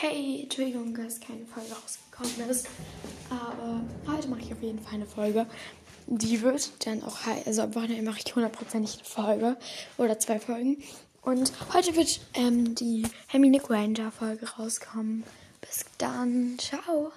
Hey, Entschuldigung, dass keine Folge rausgekommen ist. Aber heute mache ich auf jeden Fall eine Folge. Die wird dann auch, also am Wochenende mache ich hundertprozentig eine Folge oder zwei Folgen. Und heute wird ähm, die Hermine Granger Folge rauskommen. Bis dann, ciao.